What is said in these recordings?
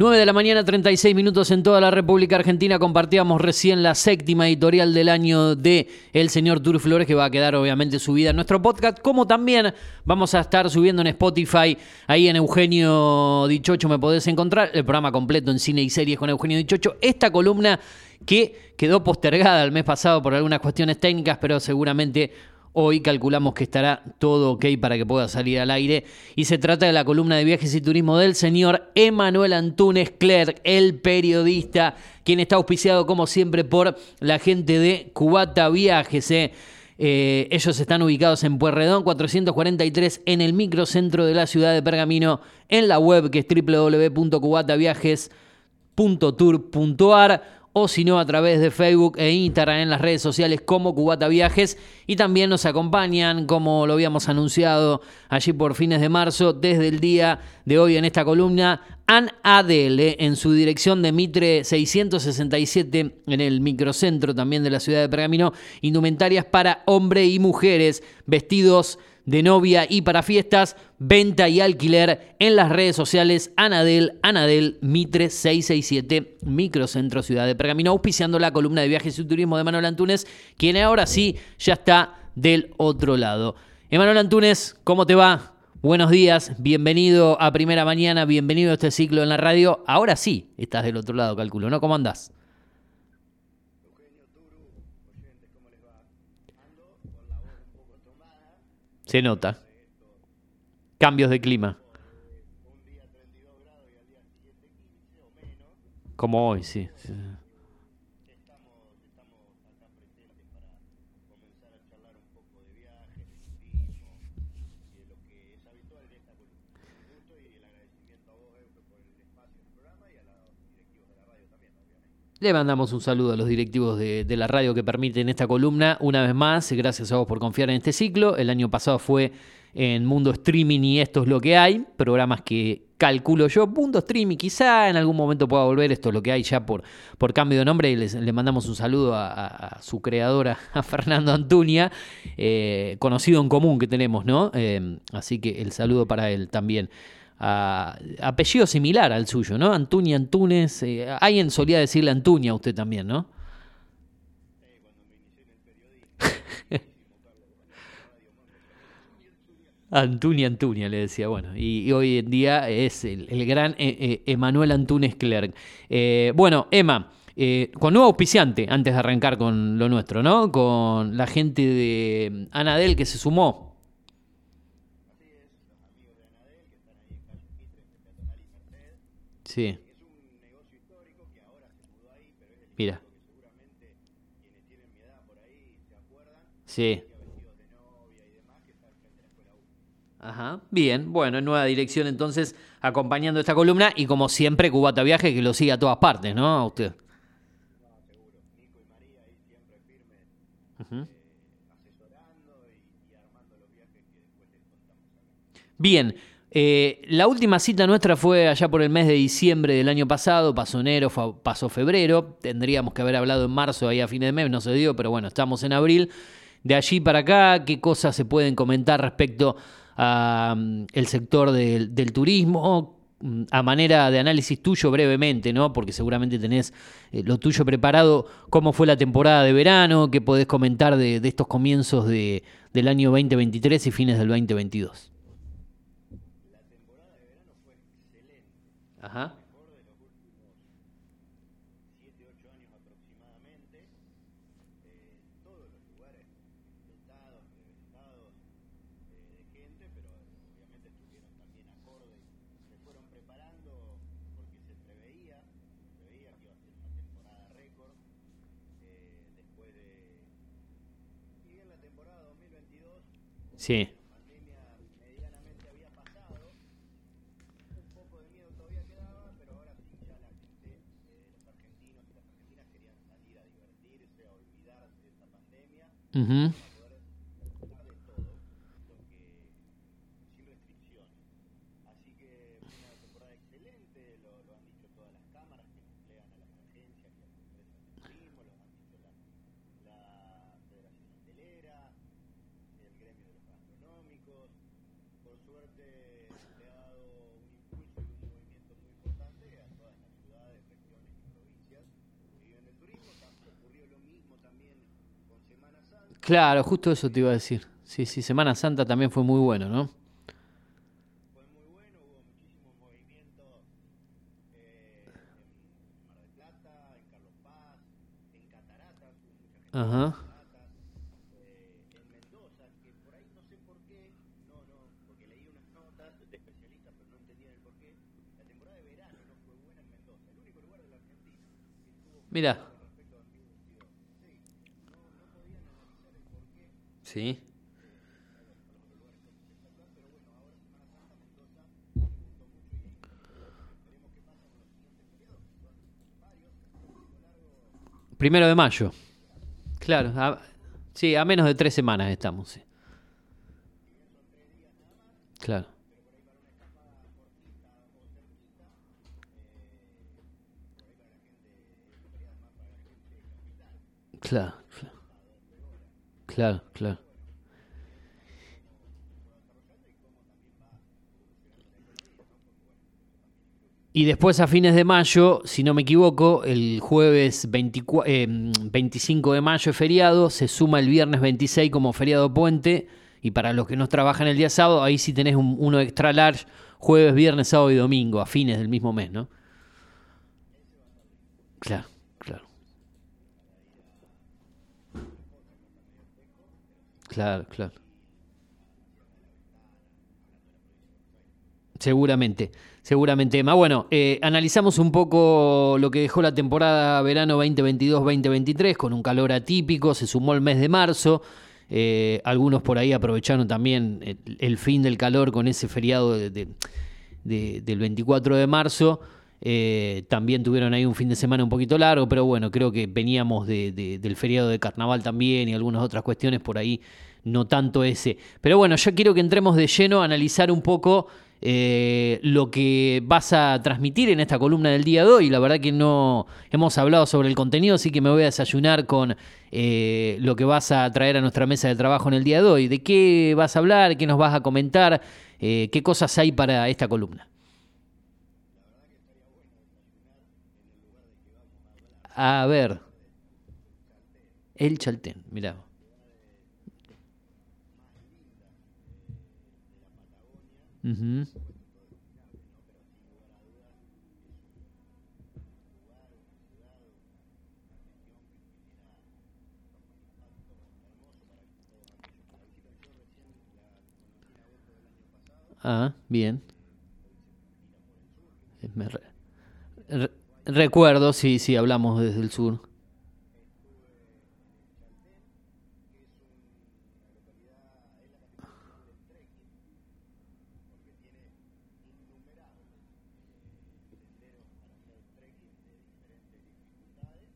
9 de la mañana, 36 minutos en toda la República Argentina. Compartíamos recién la séptima editorial del año de El Señor Tur Flores, que va a quedar obviamente subida en nuestro podcast, como también vamos a estar subiendo en Spotify. Ahí en Eugenio Dichocho me podés encontrar el programa completo en cine y series con Eugenio Dichocho. Esta columna que quedó postergada el mes pasado por algunas cuestiones técnicas, pero seguramente Hoy calculamos que estará todo ok para que pueda salir al aire. Y se trata de la columna de viajes y turismo del señor Emanuel Antunes Clerc, el periodista, quien está auspiciado como siempre por la gente de Cubata Viajes. ¿eh? Eh, ellos están ubicados en Puerredón 443 en el microcentro de la ciudad de Pergamino, en la web que es www.cubataviajes.tour.ar o si no a través de Facebook e Instagram en las redes sociales como Cubata Viajes. Y también nos acompañan como lo habíamos anunciado allí por fines de marzo desde el día de hoy en esta columna An Adele en su dirección de Mitre 667 en el microcentro también de la ciudad de Pergamino indumentarias para hombre y mujeres vestidos de novia y para fiestas, venta y alquiler en las redes sociales Anadel, Anadel Mitre 667, Microcentro Ciudad de Pergamino, auspiciando la columna de viajes y turismo de Manuel Antunes, quien ahora sí ya está del otro lado. Emanuel Antunes, ¿cómo te va? Buenos días, bienvenido a Primera Mañana, bienvenido a este ciclo en la radio. Ahora sí estás del otro lado, calculo, ¿no? ¿Cómo andás? Se nota. Cambios de clima. Como hoy, sí. sí. Le mandamos un saludo a los directivos de, la radio que permiten esta columna. Una vez más, gracias a vos por confiar en este ciclo. El año pasado fue en Mundo Streaming y esto es lo que hay. Programas que calculo yo, Mundo Streaming, quizá en algún momento pueda volver. Esto es lo que hay ya por, por cambio de nombre. Y le mandamos un saludo a, su creadora, a Fernando Antuña, eh, conocido en común que tenemos, ¿no? Eh, así que el saludo para él también apellido similar al suyo, ¿no? Antuña Antunes. Eh, alguien solía decirle Antuña a usted también, ¿no? Antuña Antuña le decía, bueno, y, hoy en día es el, gran eh, eh, Emanuel Antunes Clerc. bueno, Emma, con nuevo auspiciante, antes de arrancar con lo nuestro, ¿no? Con la gente de Anadel que se sumó Sí. Es un negocio histórico que ahora se mudó ahí, pero es el Mira. que seguramente quienes tienen mi edad por ahí se acuerdan. Sí. De novia y demás, que está frente a la escuela U. Ajá, bien, bueno, nueva dirección entonces, acompañando esta columna y como siempre, Cubata Viaje, que lo sigue a todas partes, ¿no? A usted. Uh acá. Bien. Eh, la última cita nuestra fue allá por el mes de diciembre del año pasado, pasó enero, pasó febrero, tendríamos que haber hablado en marzo, ahí a fin de mes, no se dio, pero bueno, estamos en abril. De allí para acá, ¿qué cosas se pueden comentar respecto al mm, sector del, turismo? Mm, a manera de análisis tuyo brevemente, ¿no? Porque seguramente tenés eh, lo tuyo preparado, cómo fue la temporada de verano, qué podés comentar de, estos comienzos del año 2023 y fines del 2022. Ajá. mejor de los últimos 7, 8 años aproximadamente. Eh, todos los lugares dotados, reventados eh, de gente, pero obviamente estuvieron también acordes, se fueron preparando porque se preveía, se preveía que iba a ser una temporada récord eh, después de... Y en la temporada 2022... Sí. Uh Claro, justo eso te iba a decir. Sí, sí, Semana Santa también fue muy bueno, ¿no? Fue muy bueno, hubo muchísimos movimientos en Mar del Plata, en Carlos Paz, en Cataratas, hubo mucha gente en. Cataratas, eh, en Mendoza, que por ahí no sé por qué, no, no, porque leí unas notas de especialistas, pero no entendían el por qué. La temporada de verano no fue buena en Mendoza, el único lugar de la Argentina que estuvo Mira. respecto a 2022. Sí, no, no podían analizar el por qué. Sí. Primero de mayo. Claro, a- sí, a menos de tres semanas estamos. sí. Claro. Claro, claro. Claro, claro. Y después a fines de mayo, si no me equivoco, el jueves 24 eh, 25 de mayo es feriado, se suma el viernes 26 como feriado puente, y para los que no trabajan el día sábado, ahí sí tenés un- uno extra large, jueves, viernes, sábado y domingo, a fines del mismo mes, ¿no? Claro, claro. Claro. Seguramente, seguramente. Emma. Bueno, eh, analizamos un poco lo que dejó la temporada verano 2022-2023 con un calor atípico, se sumó el mes de marzo. eh, algunos por ahí aprovecharon también el, fin del calor con ese feriado de- del 24 de marzo. Eh, también tuvieron ahí un fin de semana un poquito largo, pero bueno, creo que veníamos de- de- del feriado de carnaval también y algunas otras cuestiones por ahí, no tanto ese. Pero bueno, yo quiero que entremos de lleno a analizar un poco eh, lo que vas a transmitir en esta columna del día de hoy. La verdad que no hemos hablado sobre el contenido, así que me voy a desayunar con eh, lo que vas a traer a nuestra mesa de trabajo en el día de hoy. ¿De qué vas a hablar? ¿Qué nos vas a comentar? ¿Qué cosas hay para esta columna? A ver. El Chaltén, mirá. Ujú. Ah, bien. Eh, recuerdo, sí, sí, hablamos desde el sur.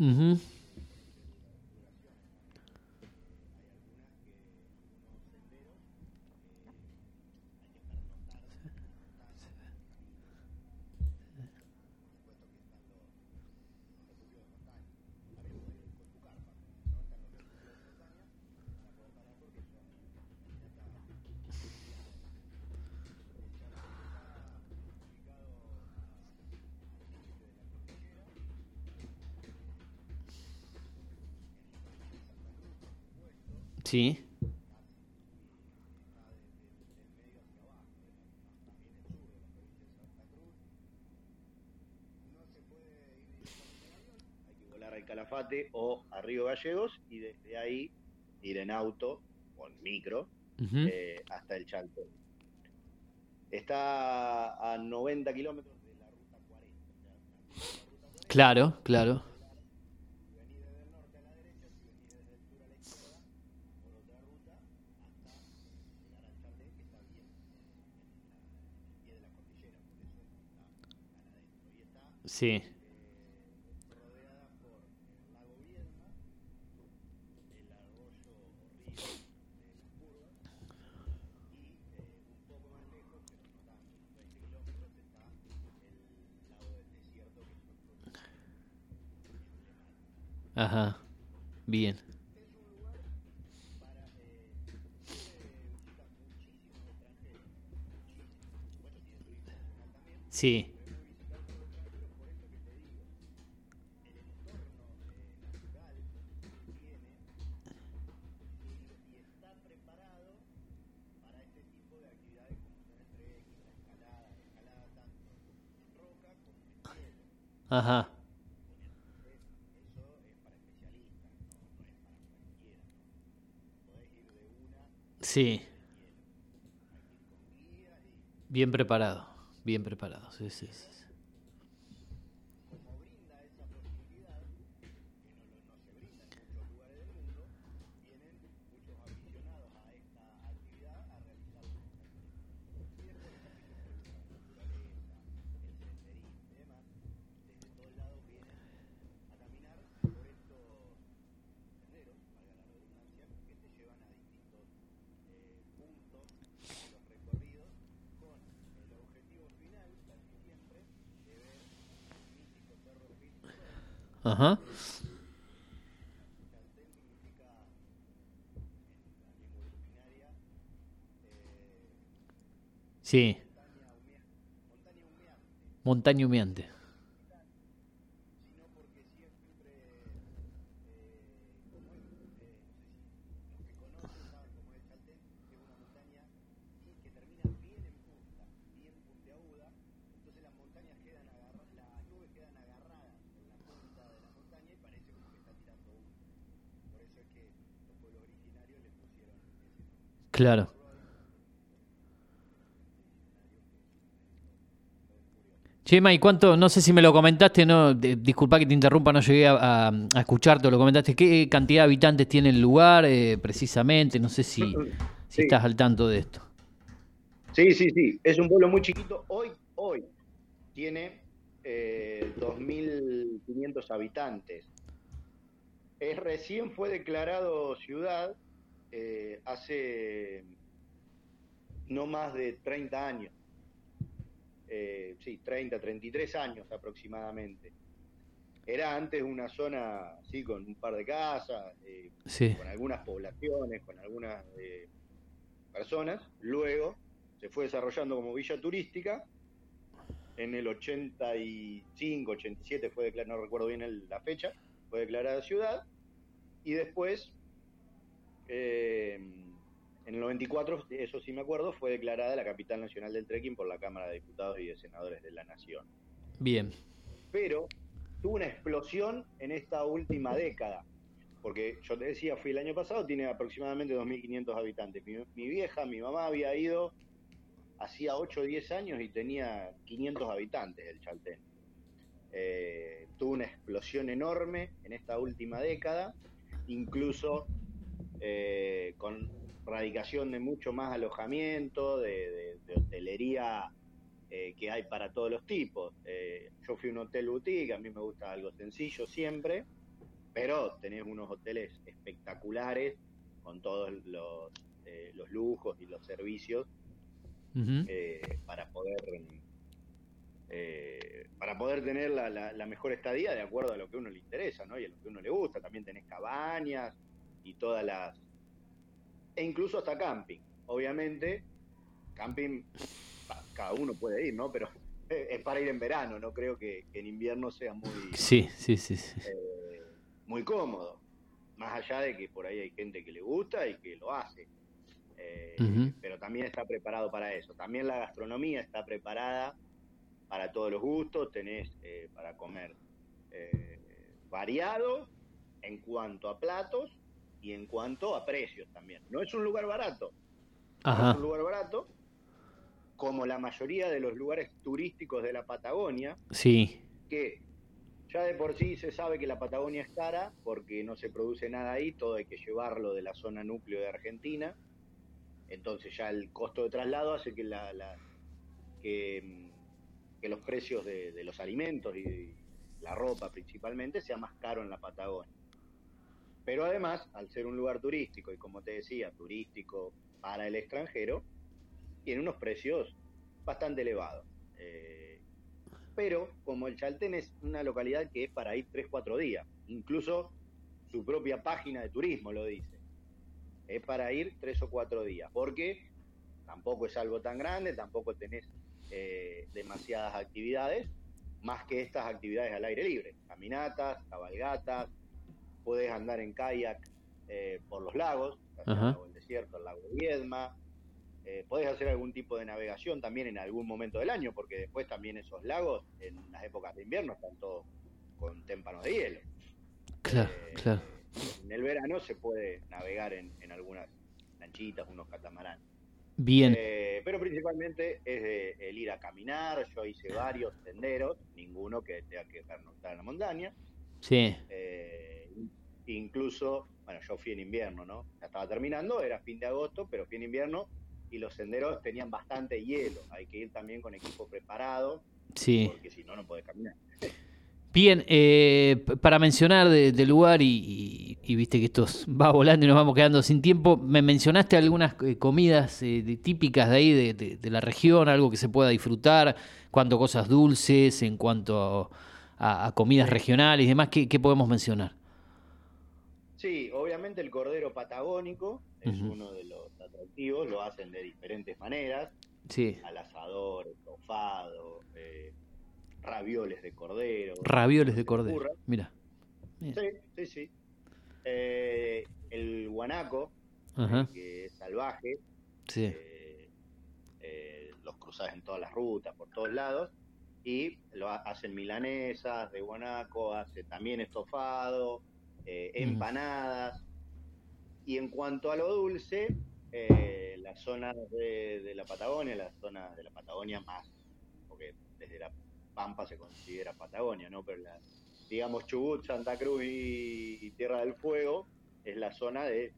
Ujú. Sí. hay que volar al Calafate o a Río Gallegos y desde ahí ir en auto o en micro Ujú. eh, hasta el Chaltén. Está a 90 kilómetros de la ruta 40. o sea, la ruta 40, Claro, claro. si venís desde el norte a la derecha, si venís desde el sur a la izquierda, por otra ruta, hasta llegar al Chaltén, que está bien en, en el pie de la cordillera, por eso está tan adentro. Y está Sí. rodeada por el lago Viedma, el arroyo o río de las Curvas y eh, un poco más lejos, pero no tanto, unos 20 kilómetros, está el lago del desierto que es otro lugar emblemático. Ajá. Bien. Es un lugar para eh, tiene visitas muchísimos extranjeros, muchísimos, por supuesto tiene turismo nacional también, Sí. pero es muy visitado por extranjeros, por esto que te digo, el entorno eh, natural que tiene, muy Ajá. Sí. Bien preparado, bien preparado. Ajá. Sí. Montaña humeante. Claro. Chema, ¿y cuánto? No sé si me lo comentaste, no, disculpa que te interrumpa, no llegué a, escucharte, lo comentaste. ¿Qué cantidad de habitantes tiene el lugar eh, precisamente? No sé si, si estás al tanto de esto. Sí, sí, sí. Es un pueblo muy chiquito. Hoy, hoy tiene eh, 2.500 habitantes. Es, recién fue declarado ciudad eh, hace no más de 30 años. Eh, sí, 30, 33 años aproximadamente. Era antes una zona, sí, con un par de casas, eh, con algunas poblaciones, con algunas personas. Luego se fue desarrollando como villa turística. En el 85, 87 fue declarada, no recuerdo bien la fecha, fue declarada ciudad. Y después eh, en el 94, eso sí me acuerdo, fue declarada la capital nacional del trekking por la Cámara de Diputados y de Senadores de la Nación. Bien. Pero tuvo una explosión en esta última década. Porque yo te decía, fui el año pasado, tiene aproximadamente 2.500 habitantes. Mi, vieja, mi mamá había ido hacía 8 o 10 años y tenía 500 habitantes el Chaltén. Eh, tuvo una explosión enorme en esta última década. Incluso eh, con radicación de mucho más alojamiento, de, hotelería eh, que hay para todos los tipos. Eh, yo fui a un hotel boutique, a mí me gusta algo sencillo siempre, pero tenés unos hoteles espectaculares con todos los, los lujos y los servicios para poder para poder tener la, la, mejor estadía de acuerdo a lo que a uno le interesa ¿no? y a lo que a uno le gusta. También tenés cabañas, y todas las... E incluso hasta camping. Obviamente, camping, cada uno puede ir, ¿no? Pero es para ir en verano, no creo que, en invierno sea muy... Sí, sí, sí. Eh, muy cómodo. Más allá de que por ahí hay gente que le gusta y que lo hace. Eh, pero también está preparado para eso. También la gastronomía está preparada para todos los gustos. Tenés eh, para comer variado en cuanto a platos y en cuanto a precios también. No es un lugar barato. No es un lugar barato, como la mayoría de los lugares turísticos de la Patagonia. Sí. Que ya de por sí se sabe que la Patagonia es cara porque no se produce nada ahí, todo hay que llevarlo de la zona núcleo de Argentina. Entonces ya el costo de traslado hace que la, que, los precios de, de los alimentos y la ropa principalmente sea más caro en la Patagonia. Pero además, al ser un lugar turístico y como te decía, turístico para el extranjero, tiene unos precios bastante elevados. Eh, pero como el Chaltén es una localidad que es para ir 3-4 días, incluso su propia página de turismo lo dice, es para ir 3 o 4 días, porque tampoco es algo tan grande, tampoco tenés eh, demasiadas actividades, más que estas actividades al aire libre, caminatas, cabalgatas, puedes andar en kayak eh, por los lagos, el desierto, el lago de Viedma, eh, podés hacer algún tipo de navegación también en algún momento del año, porque después también esos lagos en las épocas de invierno están todos con témpanos de hielo. Claro, eh, claro. En el verano se puede navegar en, algunas lanchitas, unos catamaranes. Bien. Eh, pero principalmente es el ir a caminar. Yo hice varios senderos, ninguno que tenga que pernoctar en la montaña. Sí. incluso, bueno, yo fui en invierno, ¿no? Ya estaba terminando, era fin de agosto, pero fui en invierno y los senderos tenían bastante hielo. Hay que ir también con equipo preparado, sí. porque si no, no puedes caminar. Bien, eh, para mencionar del lugar y, viste que esto va volando y nos vamos quedando sin tiempo, me mencionaste algunas eh, comidas eh, típicas de ahí, de, la región, algo que se pueda disfrutar, cuanto cosas dulces, en cuanto a, comidas regionales y demás, ¿qué, podemos mencionar? Sí, obviamente el cordero patagónico es uno de los atractivos, lo hacen de diferentes maneras, sí. al asador, estofado, eh, ravioles de cordero. Ravioles de cordero, mira. Sí, sí, sí. Eh, el guanaco, que es salvaje, sí. Eh, los cruzas en todas las rutas, por todos lados, y lo hacen milanesas de guanaco, hace también estofado, empanadas. Y en cuanto a lo dulce, eh, las zonas de, la Patagonia, las zonas de la Patagonia más, porque desde la Pampa se considera Patagonia, ¿no? Pero la, digamos Chubut, Santa Cruz y, Tierra del Fuego es la zona de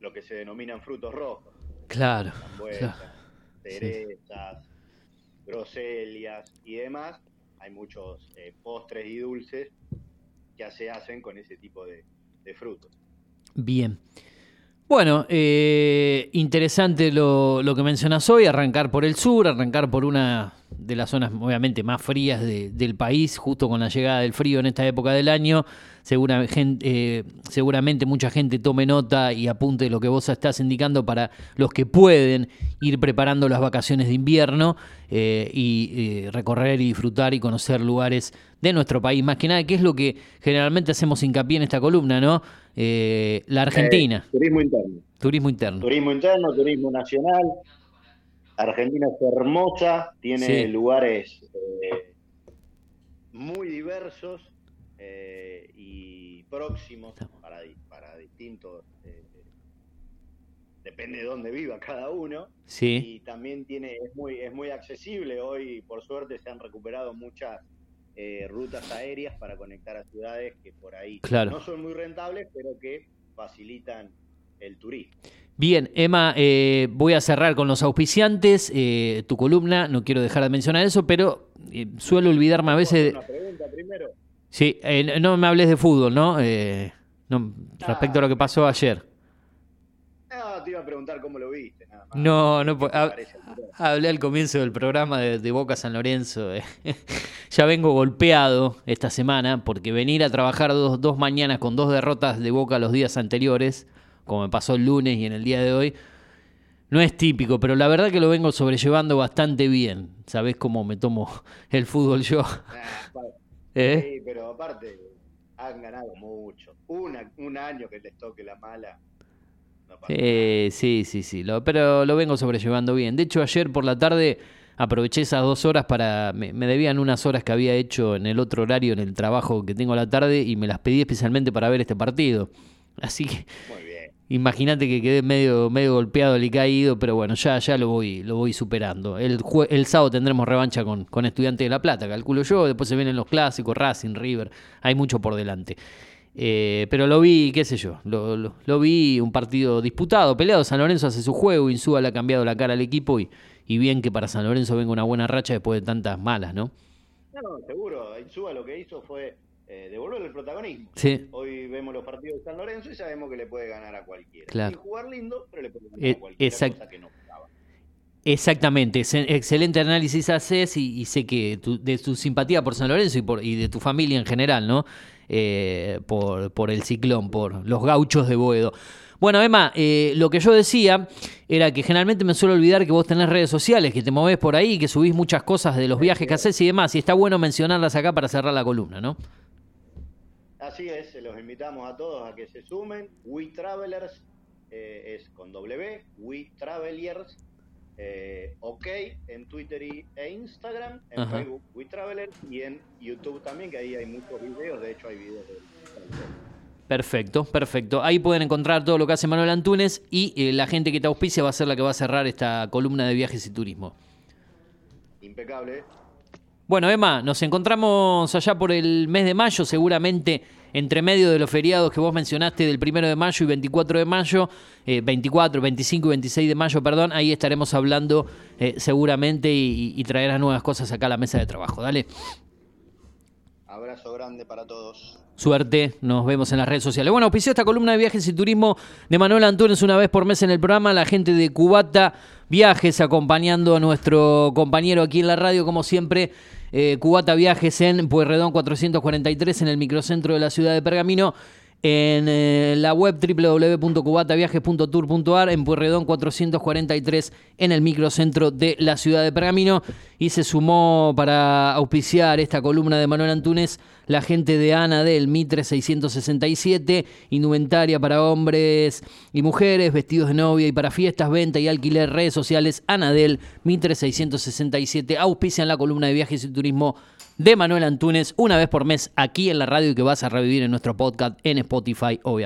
lo que se denominan frutos rojos. Claro. cerezas, groselias y demás. Hay muchos eh, postres y dulces que se hacen con ese tipo de frutos. Bien. Bueno, eh, interesante lo, lo, que mencionas hoy, arrancar por el sur, arrancar por una de las zonas obviamente más frías del país, justo con la llegada del frío en esta época del año. Eh, seguramente mucha gente tome nota y apunte lo que vos estás indicando para los que pueden ir preparando las vacaciones de invierno eh, y recorrer y disfrutar y conocer lugares de nuestro país. Más que nada, que es lo que generalmente hacemos hincapié en esta columna, ¿no? Eh, la Argentina. Eh, turismo interno. Turismo interno. Turismo interno, turismo nacional. Argentina es hermosa, tiene lugares eh, muy diversos y próximos para, para distintos. depende de dónde viva cada uno. Sí. Y también tiene es muy es muy accesible. Hoy, por suerte, se han recuperado muchas eh, rutas aéreas para conectar a ciudades que por ahí no son muy rentables, pero que facilitan el turismo. Bien, Emma, eh, voy a cerrar con los auspiciantes. Eh, tu columna, no quiero dejar de mencionar eso, pero suelo olvidarme a veces. Una pregunta primero. Sí, no me hables de fútbol, ¿no? no respecto a lo que pasó ayer. No, te iba a preguntar cómo lo viste. No, no, hablé al comienzo del programa de, Boca San Lorenzo. Eh. ya vengo golpeado esta semana porque venir a trabajar dos, dos mañanas con dos derrotas de Boca los días anteriores, como me pasó el lunes y en el día de hoy, no es típico, pero la verdad que lo vengo sobrellevando bastante bien. ¿Sabés cómo me tomo el fútbol yo? ¿Eh? Sí, pero aparte han ganado mucho. un año que les toque la mala sí, sí, sí, pero lo vengo sobrellevando bien. De hecho, ayer por la tarde aproveché esas dos horas para. Me, debían unas horas que había hecho en el otro horario, en el trabajo que tengo a la tarde, y me las pedí especialmente para ver este partido. Así que. Imagínate que quedé medio, medio golpeado y caído, pero bueno, ya, ya lo voy, lo voy superando. El, sábado tendremos revancha con, con Estudiantes de La Plata, calculo yo. Después se vienen los clásicos, Racing, River. Hay mucho por delante. Eh, pero lo vi, qué sé yo, lo, vi un partido disputado, peleado. San Lorenzo hace su juego, Insúa le ha cambiado la cara al equipo y, y bien que para San Lorenzo venga una buena racha después de tantas malas, ¿no? No, seguro. Insúa lo que hizo fue eh, devolver el protagonismo. Hoy vemos los partidos de San Lorenzo y sabemos que le puede ganar a cualquiera. Claro. jugar lindo, pero le puede ganar a eh, cualquiera, cosa que no Exactamente, excelente análisis haces y, sé que de tu simpatía por San Lorenzo y, por, y de tu familia en general, ¿no? Eh, por, por, el ciclón, por los gauchos de Boedo. Bueno, Emma, eh, lo que yo decía era que generalmente me suelo olvidar que vos tenés redes sociales, que te movés por ahí, que subís muchas cosas de los viajes que haces y demás, y está bueno mencionarlas acá para cerrar la columna, ¿no? Así es, los invitamos a todos a que se sumen. We Travelers eh, es con W, We Travelers eh, OK en Twitter y, e Instagram, en Facebook WeTraveler y en YouTube también, que ahí hay muchos videos, de hecho hay videos de... Perfecto, perfecto. Ahí pueden encontrar todo lo que hace Manuel Antunes y eh, la gente que te auspicia va a ser la que va a cerrar esta columna de viajes y turismo. Impecable. Bueno, Emma, nos encontramos allá por el mes de mayo, seguramente entre medio de los feriados que vos mencionaste del primero de mayo y 24 de mayo, 24, 25 y 26 de mayo, perdón, ahí estaremos hablando eh, seguramente y, y, traerás nuevas cosas acá a la mesa de trabajo. Dale. Abrazo grande para todos. Suerte, nos vemos en las redes sociales. Bueno, auspició esta columna de viajes y turismo de Manuel Antunes una vez por mes en el programa, la gente de Cubata Viajes acompañando a nuestro compañero aquí en la radio, como siempre. Eh, Cubata Viajes en Pueyrredón 443 en el microcentro de la ciudad de Pergamino en eh, la web www.cubataviajes.tour.ar en Puerredón 443 en el microcentro de la ciudad de Pergamino. Y se sumó para auspiciar esta columna de Manuel Antunes la gente de Ana del Mitre 667 indumentaria para hombres y mujeres vestidos de novia y para fiestas venta y alquiler redes sociales Ana del Mitre 667 auspician la columna de viajes y turismo de Manuel Antunes una vez por mes aquí en la radio y que vas a revivir en nuestro podcast en Spotify, obviamente.